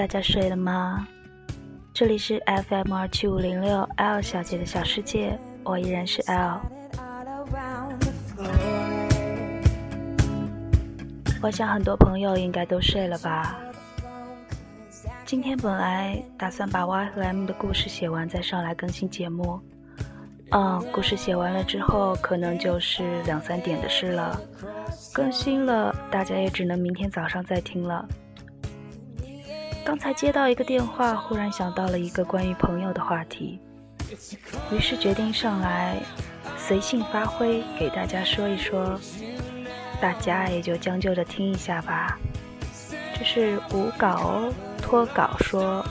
大家睡了吗？这里是 FM 二七五零六 L 小姐的小世界，我依然是 L。我想很多朋友应该都睡了吧。今天本来打算把 Y 和 M 的故事写完再上来更新节目，嗯，故事写完了之后可能就是两三点的事了，更新了大家也只能明天早上再听了。刚才接到一个电话，忽然想到了一个关于朋友的话题，于是决定上来随性发挥，给大家说一说。大家也就将就着听一下吧，这是无稿哦，脱稿说。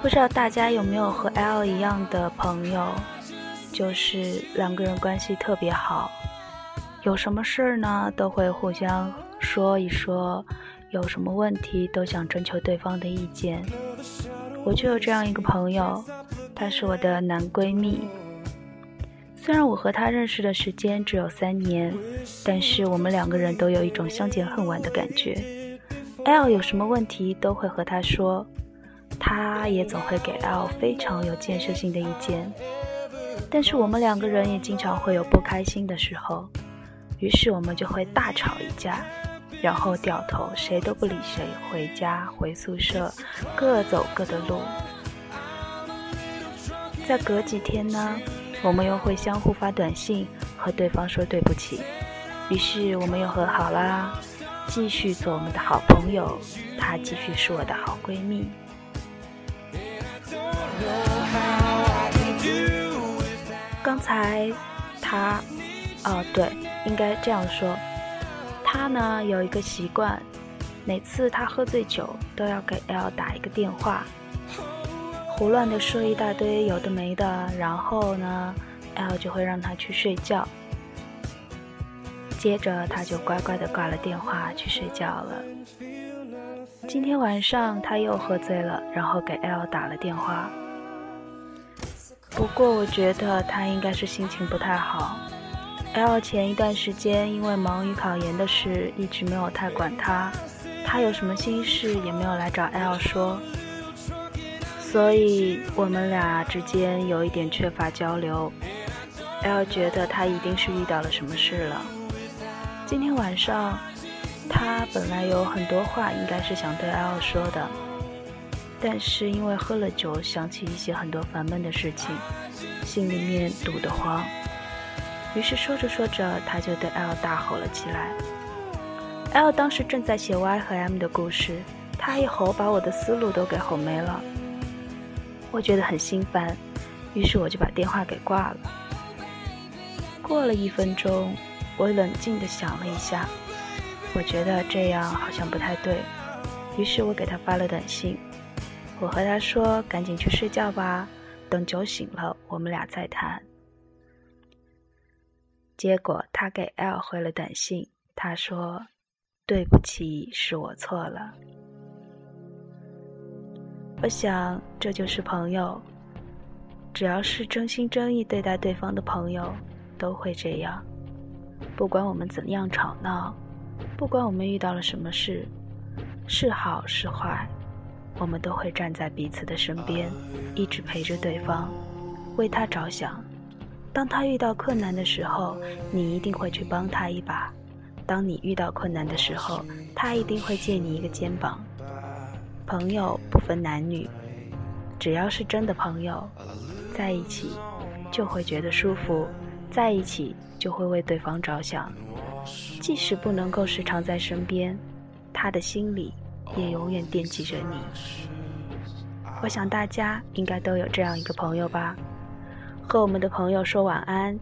不知道大家有没有和 L 一样的朋友，就是两个人关系特别好，有什么事儿呢都会互相说一说，有什么问题都想征求对方的意见。我就有这样一个朋友。她是我的男闺蜜，虽然我和她认识的时间只有三年，但是我们两个人都有一种相见恨晚的感觉。L 有什么问题都会和她说，她也总会给 L 非常有建设性的意见。但是我们两个人也经常会有不开心的时候，于是我们就会大吵一架，然后掉头谁都不理谁，回家回宿舍，各走各的路。再隔几天呢，我们又会相互发短信和对方说对不起，于是我们又和好啦，继续做我们的好朋友，她继续是我的好闺蜜。刚才她，哦对，应该这样说，他呢有一个习惯，每次他喝醉酒都要给 L 打一个电话。胡乱的说一大堆有的没的，然后呢，L 就会让他去睡觉。接着他就乖乖的挂了电话去睡觉了。今天晚上他又喝醉了，然后给 L 打了电话。不过我觉得他应该是心情不太好。L 前一段时间因为忙于考研的事，一直没有太管他。他有什么心事也没有来找 L 说。所以我们俩之间有一点缺乏交流，L 觉得他一定是遇到了什么事了。今天晚上，他本来有很多话应该是想对 L 说的，但是因为喝了酒，想起一些很多烦闷的事情，心里面堵得慌，于是说着说着，他就对 L 大吼了起来。L 当时正在写 Y 和 M 的故事，他一吼把我的思路都给吼没了。我觉得很心烦，于是我就把电话给挂了。过了一分钟，我冷静地想了一下，我觉得这样好像不太对，于是我给他发了短信，我和他说：“赶紧去睡觉吧，等酒醒了我们俩再谈。”结果他给 L 回了短信，他说：“对不起，是我错了。”我想，这就是朋友。只要是真心真意对待对方的朋友，都会这样。不管我们怎样吵闹，不管我们遇到了什么事，是好是坏，我们都会站在彼此的身边，一直陪着对方，为他着想。当他遇到困难的时候，你一定会去帮他一把；当你遇到困难的时候，他一定会借你一个肩膀。朋友不分男女，只要是真的朋友，在一起就会觉得舒服，在一起就会为对方着想。即使不能够时常在身边，他的心里也永远惦记着你。我想大家应该都有这样一个朋友吧。和我们的朋友说晚安，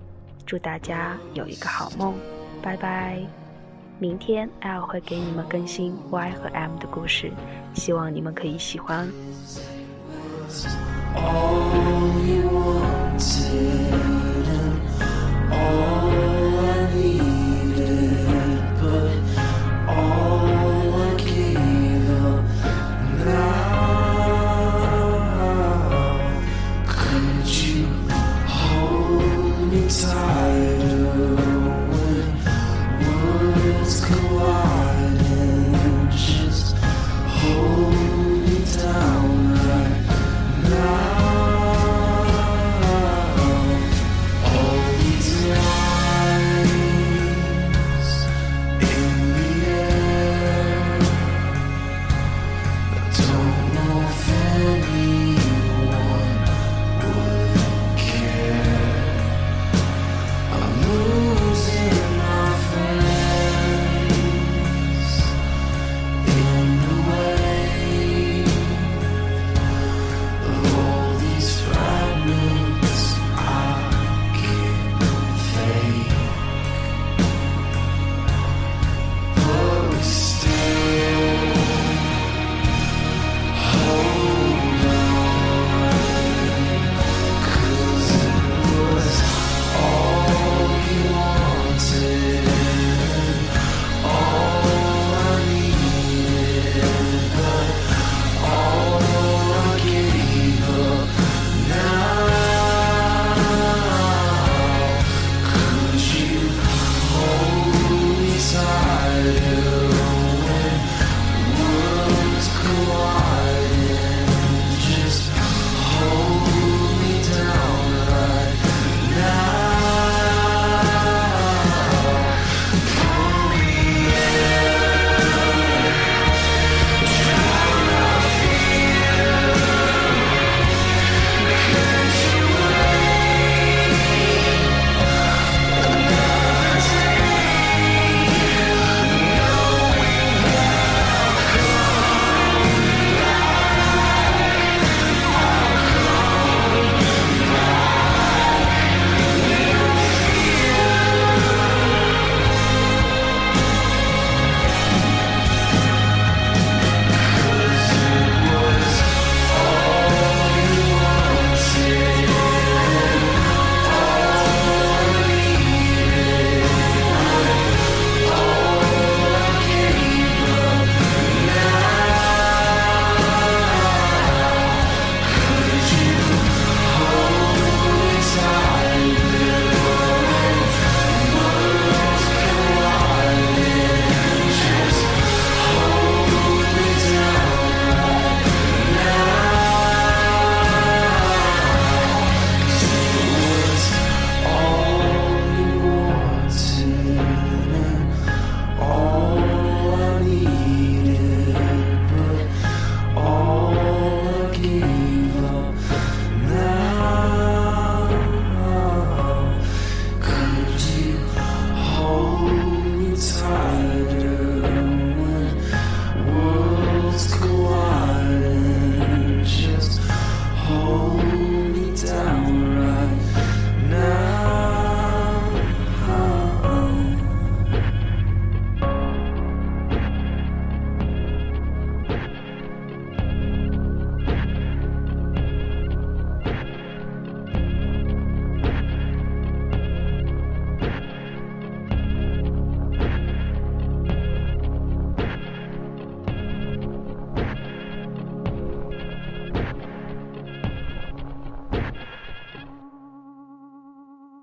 祝大家有一个好梦，拜拜。明天 L 会给你们更新 Y 和 M 的故事，希望你们可以喜欢。